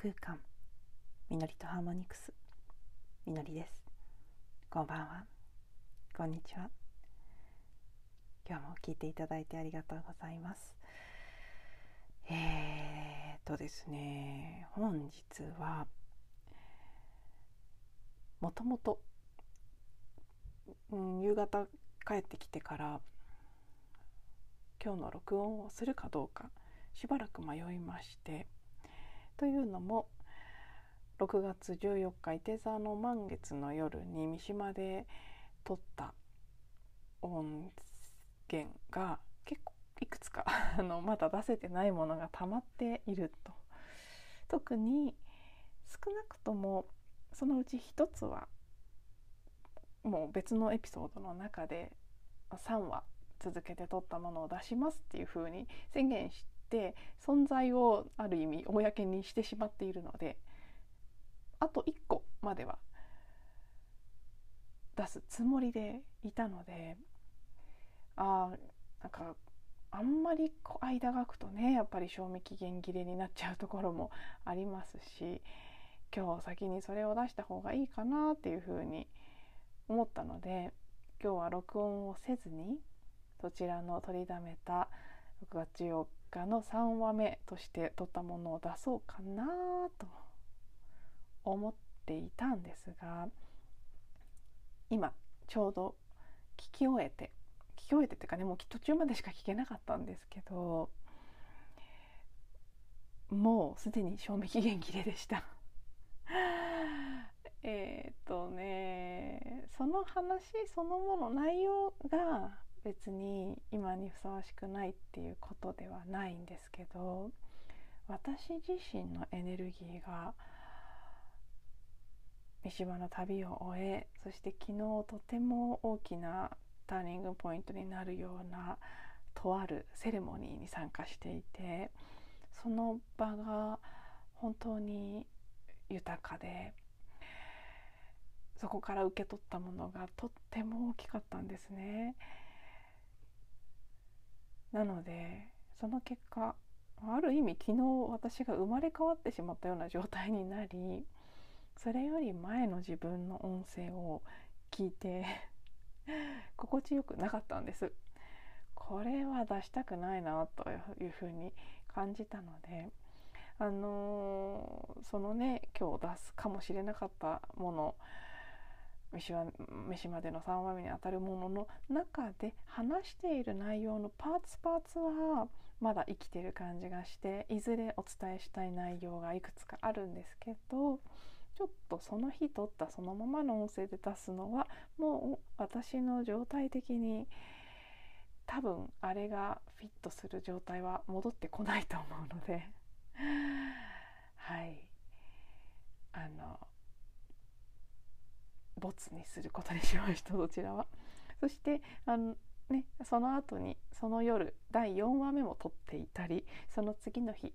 空間。みのりとハーモニクス。みのりです。こんばんは。こんにちは。今日も聞いていただいてありがとうございます。えー、っとですね。本日はもともと夕方帰ってきてから今日の録音をするかどうかしばらく迷いましてというのも6月14日伊手座の満月の夜に三島で撮った音源が結構いくつか あのまだ出せてないものが溜まっていると。特に少なくともそのうち一つはもう別のエピソードの中で3話続けて撮ったものを出しますっていうふうに宣言してって存在をある意味公にしてしまっているのであと1個までは出すつもりでいたのであなんかあんまり間が空くとねやっぱり賞味期限切れになっちゃうところもありますし今日先にそれを出した方がいいかなっていうふうに思ったので今日は録音をせずにそちらの取りだめた6月4日の3話目として撮ったものを出そうかなと思っていたんですが今ちょうど聞き終えて聞き終えてっていうかねもう途中までしか聞けなかったんですけどもうすでに賞味期限切れでした。えっとねその話そのもの内容が別に今にふさわしくないっていうことではないんですけど私自身のエネルギーが三島の旅を終えそして昨日とても大きなターニングポイントになるようなとあるセレモニーに参加していてその場が本当に豊かでそこから受け取ったものがとっても大きかったんですね。なのでその結果ある意味昨日私が生まれ変わってしまったような状態になりそれより前の自分の音声を聞いて心地よくなかったんです。これは出したくないなというふうに感じたのであのー、そのね今日出すかもしれなかったもの飯は飯までの3話目にあたるものの中で話している内容のパーツパーツはまだ生きてる感じがしていずれお伝えしたい内容がいくつかあるんですけどちょっとその日撮ったそのままの音声で出すのはもう私の状態的に多分あれがフィットする状態は戻ってこないと思うので。はい。あのボツにすることにしましたどちらは。そしてあのね、その後にその夜第4話目も撮っていたりその次の日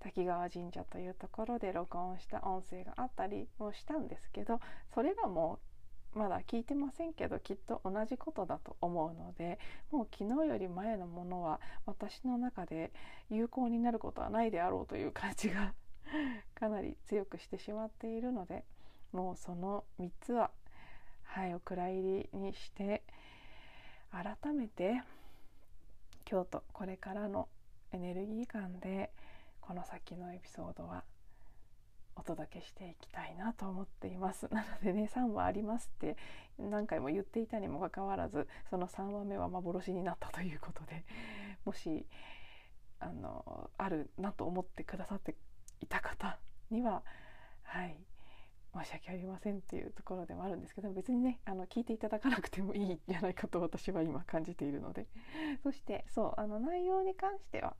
滝川神社というところで録音した音声があったりもしたんですけどそれらもまだ聞いてませんけどきっと同じことだと思うのでもう昨日より前のものは私の中で有効になることはないであろうという感じがかなり強くしてしまっているのでもうその3つははいお蔵入りにして改めて今日とこれからのエネルギー感でこの先のエピソードはお届けしていきたいなと思っています。なのでね3話ありますって何回も言っていたにもかかわらずその3話目は幻になったということで もしあのあるなと思ってくださっていた方にははい申し訳ありませんっていうところでもあるんですけど別にねあの聞いていただかなくてもいいんじゃないかと私は今感じているので そしてそうあの内容に関しては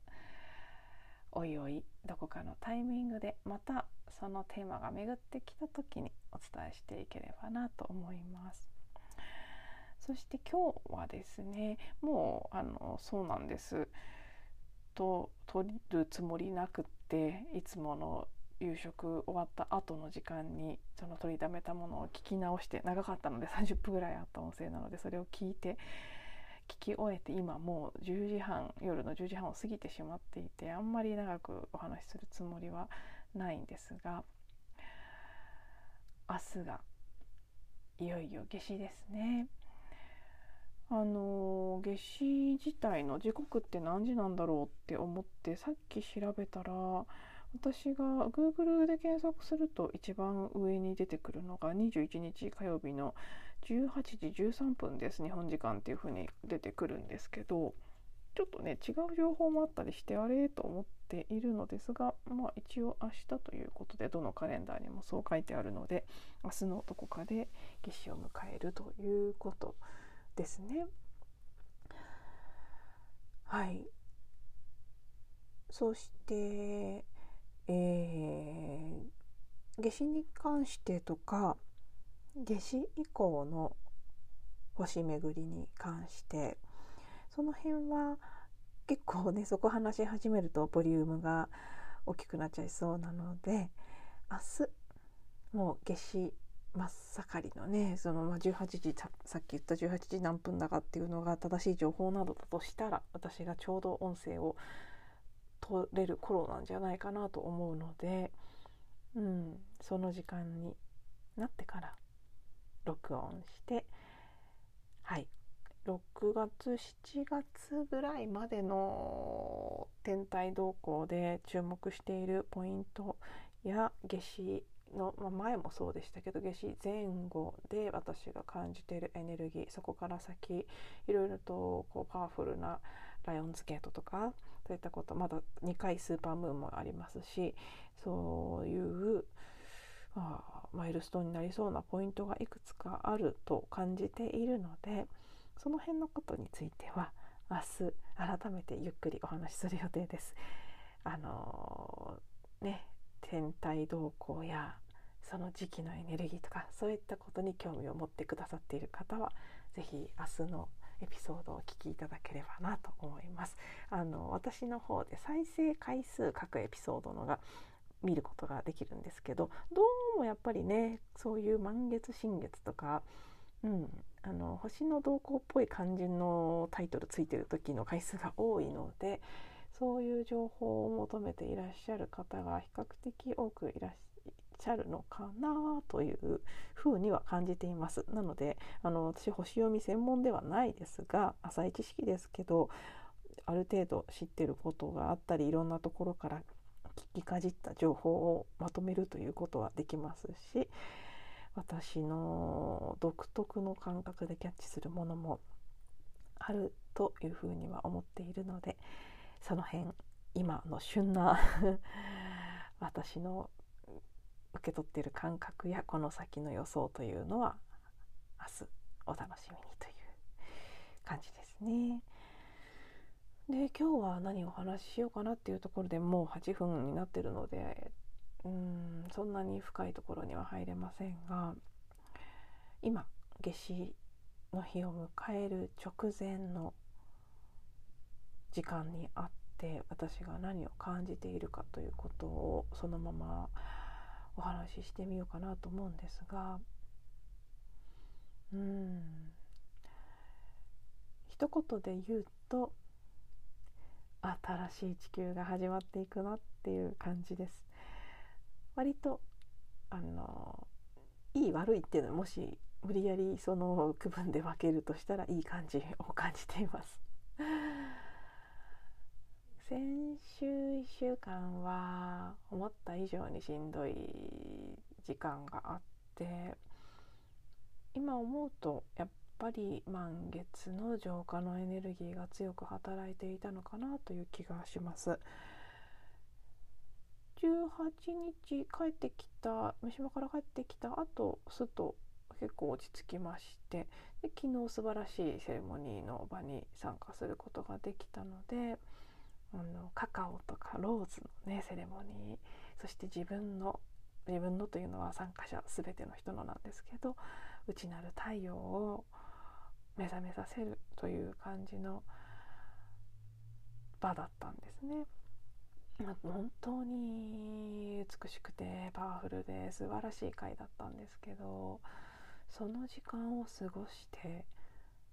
おいおいどこかのタイミングでまたそのテーマが巡ってきた時にお伝えしていければなと思います。そして今日はですねもうあのそうなんですと取るつもりなくっていつもの夕食終わった後の時間にその取りだめたものを聞き直して長かったので 30分ぐらいあった音声なのでそれを聞いて聞き終えて今もう10時半夜の10時半を過ぎてしまっていてあんまり長くお話しするつもりはないんですが明日がいよいよ夏至ですね。あの夏至自体の時刻って何時なんだろうって思ってさっき調べたら私が Google で検索すると一番上に出てくるのが21日火曜日の18時13分です日本時間っていう風に出てくるんですけどちょっとね違う情報もあったりしてあれと思っているのですがまあ一応明日ということでどのカレンダーにもそう書いてあるので明日のどこかで夏至を迎えるということですね。はいそしてえー、夏至に関してとか夏至以降の星巡りに関してその辺は結構ねそこ話し始めるとボリュームが大きくなっちゃいそうなので明日もう夏至真っ盛りのねその、ま、18時さっき言った18時何分だかっていうのが正しい情報などだとしたら私がちょうど音声を取れる頃なんじゃないかなと思うので、うん、その時間になってから録音してはい6月7月ぐらいまでの天体動向で注目しているポイントや夏至の、まあ、前もそうでしたけど夏至前後で私が感じているエネルギーそこから先いろいろとこうパワフルなライオンズゲートとかそういったことまだ2回スーパームーンもありますしそういう、あ、マイルストーンになりそうなポイントがいくつかあると感じているのでその辺のことについては明日改めてゆっくりお話しする予定です。あのー、ね天体動向やその時期のエネルギーとかそういったことに興味を持ってくださっている方は是非明日のエピソードをお聞きいただければなと思います。あの私の方で再生回数各エピソードのが見ることができるんですけどどうもやっぱりねそういう満月新月とか、うん、あの星の動向っぽい感じのタイトルついてる時の回数が多いのでそういう情報を求めていらっしゃる方が比較的多くいらっしゃるしゃるのかなというふうには感じています。なのであの私星読み専門ではないですが浅い知識ですけどある程度知ってることがあったりいろんなところから聞きかじった情報をまとめるということはできますし私の独特の感覚でキャッチするものもあるというふうには思っているのでその辺今の旬な 私の受け取っている感覚やこの先の予想というのは明日お楽しみにという感じですね。で今日は何をお話ししようかなっていうところでもう8分になってるのでうんそんなに深いところには入れませんが今夏至の日を迎える直前の時間にあって私が何を感じているかということをそのままお話ししてみようかなと思うんですがうん一言で言うと新しい地球が始まっていくなっていう感じです。割とあのいい悪いっていうのはもし無理やりその区分で分けるとしたらいい感じを感じています。先週1週間は思った以上にしんどい時間があって今思うとやっぱり満月の浄化のエネルギーが強く働いていたのかなという気がします。18日帰ってきた三島から帰ってきた後すっと結構落ち着きましてで昨日素晴らしいセレモニーの場に参加することができたのであのカカオとかローズのねセレモニーそして自分の自分のというのは参加者全ての人のなんですけど内なる太陽を目覚めさせるという感じの場だったんですね。本当に美しくてパワフルで素晴らしい回だったんですけどその時間を過ごして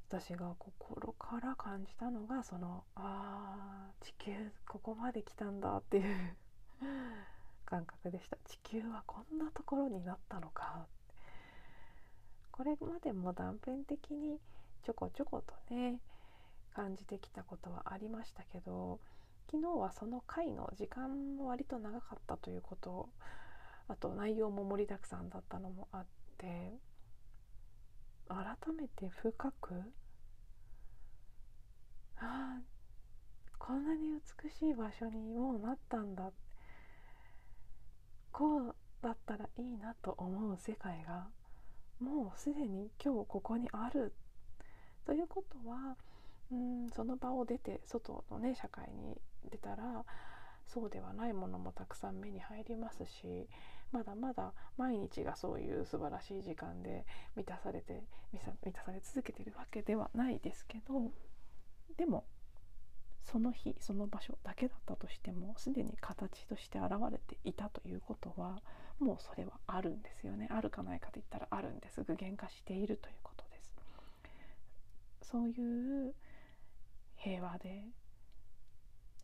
私が心から感じたのがそのあ地球ここまで来たんだっていう感覚でした。地球はこんなところになったのか。これまでも断片的にちょこちょことね感じてきたことはありましたけど昨日はその回の時間も割と長かったということあと内容も盛りだくさんだったのもあって改めて深く？ああこんなに美しい場所にもうなったんだ。こうだったらいいなと思う世界がもうすでに今日ここにある。ということはうんその場を出て外のね社会に出たらそうではないものもたくさん目に入りますしまだまだ毎日がそういう素晴らしい時間で満たされて満たされ続けてるわけではないですけどでもその日その場所だけだったとしてもすでに形として現れていたということはもうそれはあるんですよね。あるかないかと言ったらあるんです。具現化しているということです。そういう平和で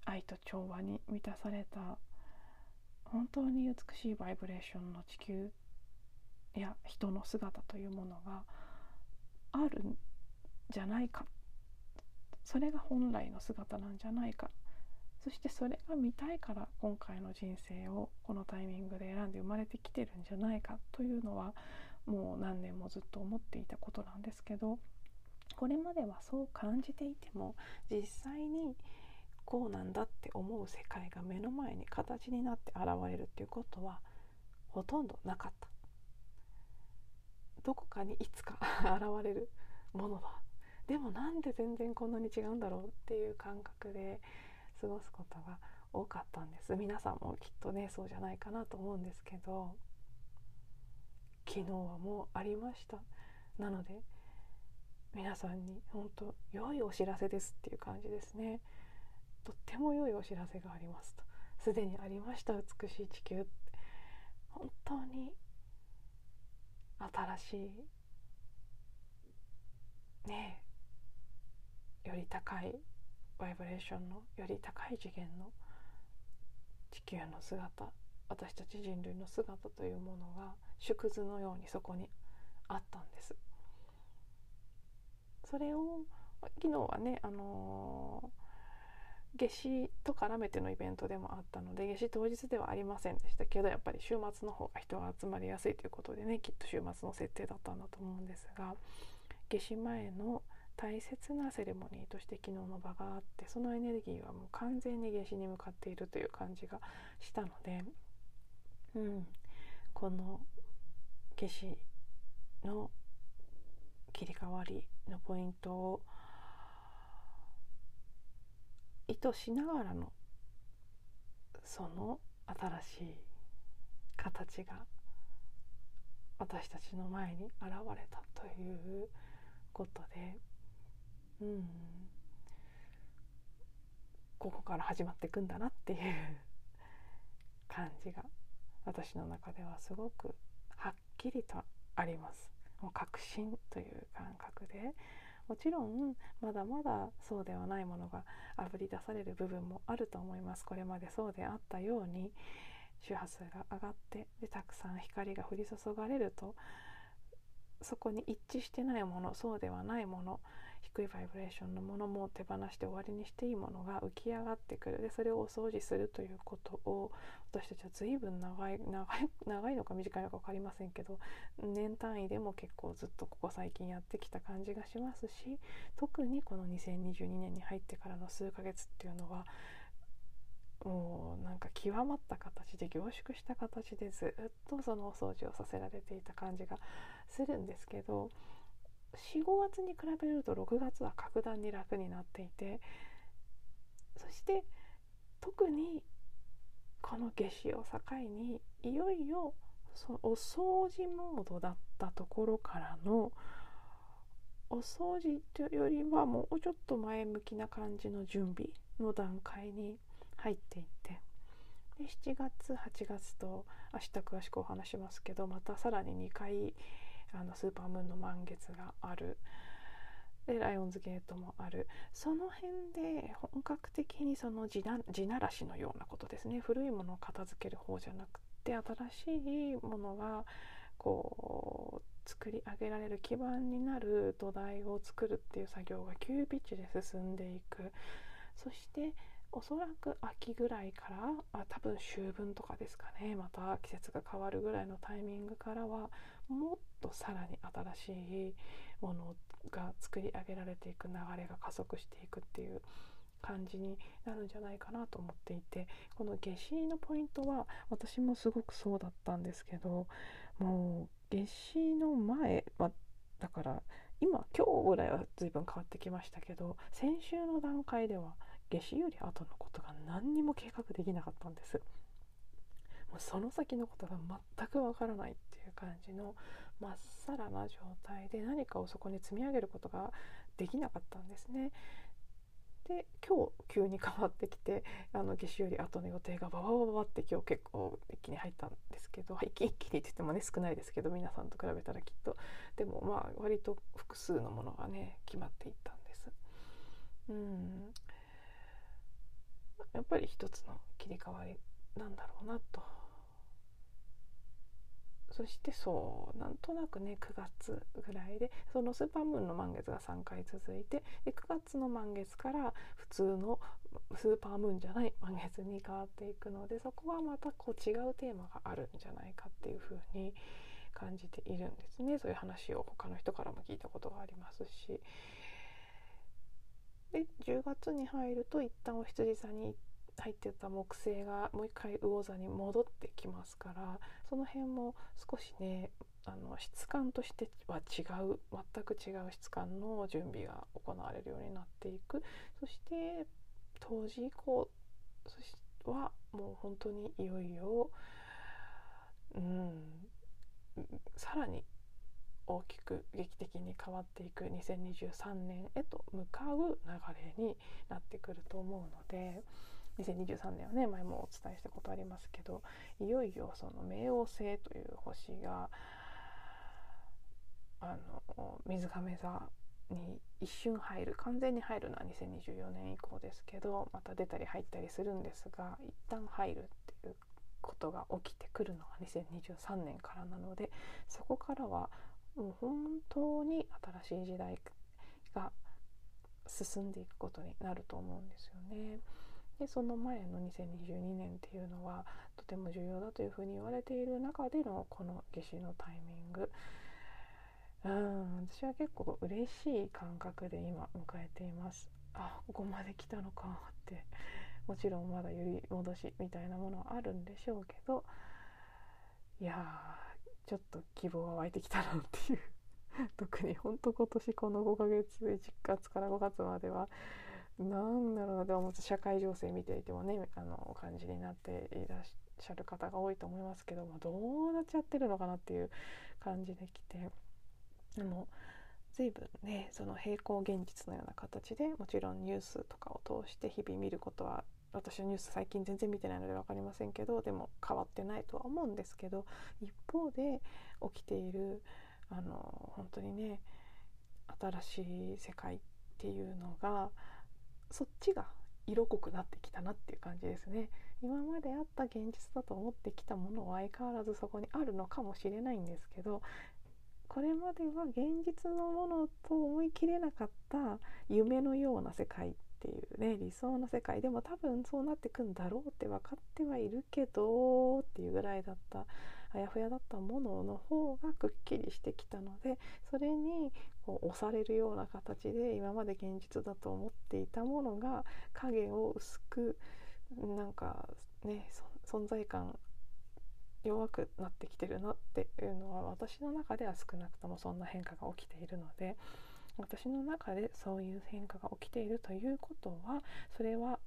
愛と調和に満たされた本当に美しいバイブレーションの地球や人の姿というものがあるんじゃないか。それが本来の姿なんじゃないか。そしてそれが見たいから今回の人生をこのタイミングで選んで生まれてきてるんじゃないかというのはもう何年もずっと思っていたことなんですけどこれまではそう感じていても実際にこうなんだって思う世界が目の前に形になって現れるっていうことはほとんどなかった。どこかにいつか 現れるものだでもなんで全然こんなに違うんだろうっていう感覚で過ごすことが多かったんです。皆さんもきっとねそうじゃないかなと思うんですけど昨日はもうありました。なので皆さんに本当良いお知らせですっていう感じですね。とっても良いお知らせがありますと。すでにありました美しい地球って。本当に新しいねえより高いバイブレーションのより高い次元の地球の姿私たち人類の姿というものが縮図のようにそこにあったんです。それを昨日はねあのー夏至と絡めてのイベントでもあったので夏至当日ではありませんでしたけどやっぱり週末の方が人が集まりやすいということでねきっと週末の設定だったんだと思うんですが夏至前の大切なセレモニーとして昨日の場があってそのエネルギーはもう完全に夏至に向かっているという感じがしたので、うん、この夏至の切り替わりのポイントを意図しながらのその新しい形が私たちの前に現れたということで、うん、ここから始まっていくんだなっていう感じが私の中ではすごくはっきりとあります。もう確信という感覚でもちろんまだまだそうではないものがあぶり出される部分もあると思います。これまでそうであったように周波数が上がってでたくさん光が降り注がれるとそこに一致してないものそうではないもの低いバイブレーションのものも手放して終わりにしていいものが浮き上がってくる。でそれをお掃除するということを私たちは随分長い長い長いのか短いのか分かりませんけど年単位でも結構ずっとここ最近やってきた感じがしますし特にこの2022年に入ってからの数ヶ月っていうのはもうなんか極まった形で凝縮した形でずっとそのお掃除をさせられていた感じがするんですけど45月に比べると6月は格段に楽になっていてそして特にこの夏至を境にいよいよそお掃除モードだったところからのお掃除というよりはもうちょっと前向きな感じの準備の段階に入っていってで7月8月と明日詳しくお話しますけどまたさらに2回あのスーパームーンの満月がある。でライオンズゲートもある。その辺で本格的にその地ならしのようなことですね。古いものを片付ける方じゃなくて新しいものがこう作り上げられる基盤になる土台を作るっていう作業が急ピッチで進んでいく。そしておそらく秋ぐらいからあ多分秋分とかですかね。また季節が変わるぐらいのタイミングからはもっとさらに新しいものが作り上げられていく流れが加速していくっていう感じになるんじゃないかなと思っていてこの夏至のポイントは私もすごくそうだったんですけどもう夏至の前、まだから今今日ぐらいは随分変わってきましたけど先週の段階では夏至より後のことが何にも計画できなかったんです。もうその先のことが全くわからない。っ感じのまっさらな状態で何かをそこに積み上げることができなかったんですね。で今日急に変わってきてあの夏至より後の予定がバババババって今日結構一気に入ったんですけど一気一気にって言ってもね少ないですけど皆さんと比べたらきっと。でもまあ割と複数のものがね決まっていったんです。うん。やっぱり一つの切り替わりなんだろうなとそしてそうなんとなくね9月ぐらいでそのスーパームーンの満月が3回続いてで9月の満月から普通のスーパームーンじゃない満月に変わっていくのでそこはまたこう違うテーマがあるんじゃないかっていうふうに感じているんですね。そういう話を他の人からも聞いたことがありますし。で10月に入ると一旦お羊座に行っ入ってた木星がもう一回魚座に戻ってきますからその辺も少しねあの質感としては違う全く違う質感の準備が行われるようになっていくそして当時以降そしはもう本当にいよいよ、うん、さらに大きく劇的に変わっていく2023年へと向かう流れになってくると思うので。2023年はね前もお伝えしたことありますけどいよいよその冥王星という星があの水亀座に一瞬入る完全に入るのは2024年以降ですけどまた出たり入ったりするんですが一旦入るっていうことが起きてくるのが2023年からなのでそこからはもう本当に新しい時代が進んでいくことになると思うんですよね。でその前の2022年っていうのはとても重要だというふうに言われている中でのこの夏至のタイミング。うん私は結構嬉しい感覚で今迎えています。あここまで来たのかって。もちろんまだ揺り戻しみたいなものはあるんでしょうけどいやちょっと希望が湧いてきたなっていう。特にほんと今年この5ヶ月1月から5月まではなんだろうな。でも社会情勢見ていてもねあの感じになっていらっしゃる方が多いと思いますけどもどうなっちゃってるのかなっていう感じできて。でも随分ねその平行現実のような形でもちろんニュースとかを通して日々見ることは私はニュース最近全然見てないので分かりませんけどでも変わってないとは思うんですけど一方で起きているあの本当にね新しい世界っていうのがそっちが色濃くなってきたなっていう感じですね。今まであった現実だと思ってきたものは相変わらずそこにあるのかもしれないんですけどこれまでは現実のものと思い切れなかった夢のような世界っていうね理想の世界。でも多分そうなってくんだろうって分かってはいるけどっていうぐらいだったあやふやだったものの方がくっきりしてきたのでそれにこう押されるような形で今まで現実だと思っていたものが影を薄くなんかね存在感弱くなってきてるなっていうのは私の中では少なくともそんな変化が起きているので私の中でそういう変化が起きているということはそれは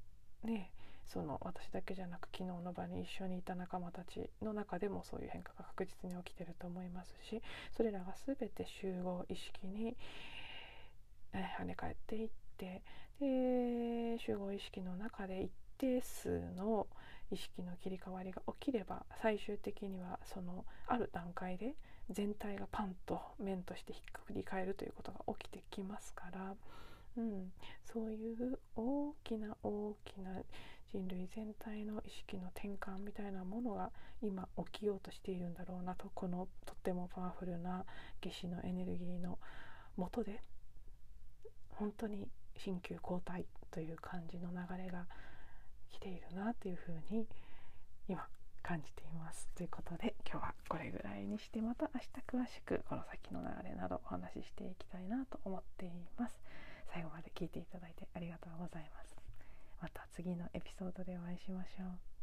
ねその私だけじゃなく昨日の場に一緒にいた仲間たちの中でもそういう変化が確実に起きてると思いますしそれらが全て集合意識に、え跳ね返っていってで集合意識の中で一定数の意識の切り替わりが起きれば最終的にはそのある段階で全体がパンと面としてひっくり返るということが起きてきますから、うん、そういう大きな大きな人類全体の意識の転換みたいなものが今起きようとしているんだろうなとこのとってもパワフルな夏至のエネルギーのもとで本当に新旧交代という感じの流れが来ているなというふうに今感じています。ということで今日はこれぐらいにしてまた明日詳しくこの先の流れなどお話ししていきたいなと思っています。最後まで聞いていただいてありがとうございます。また次のエピソードでお会いしましょう。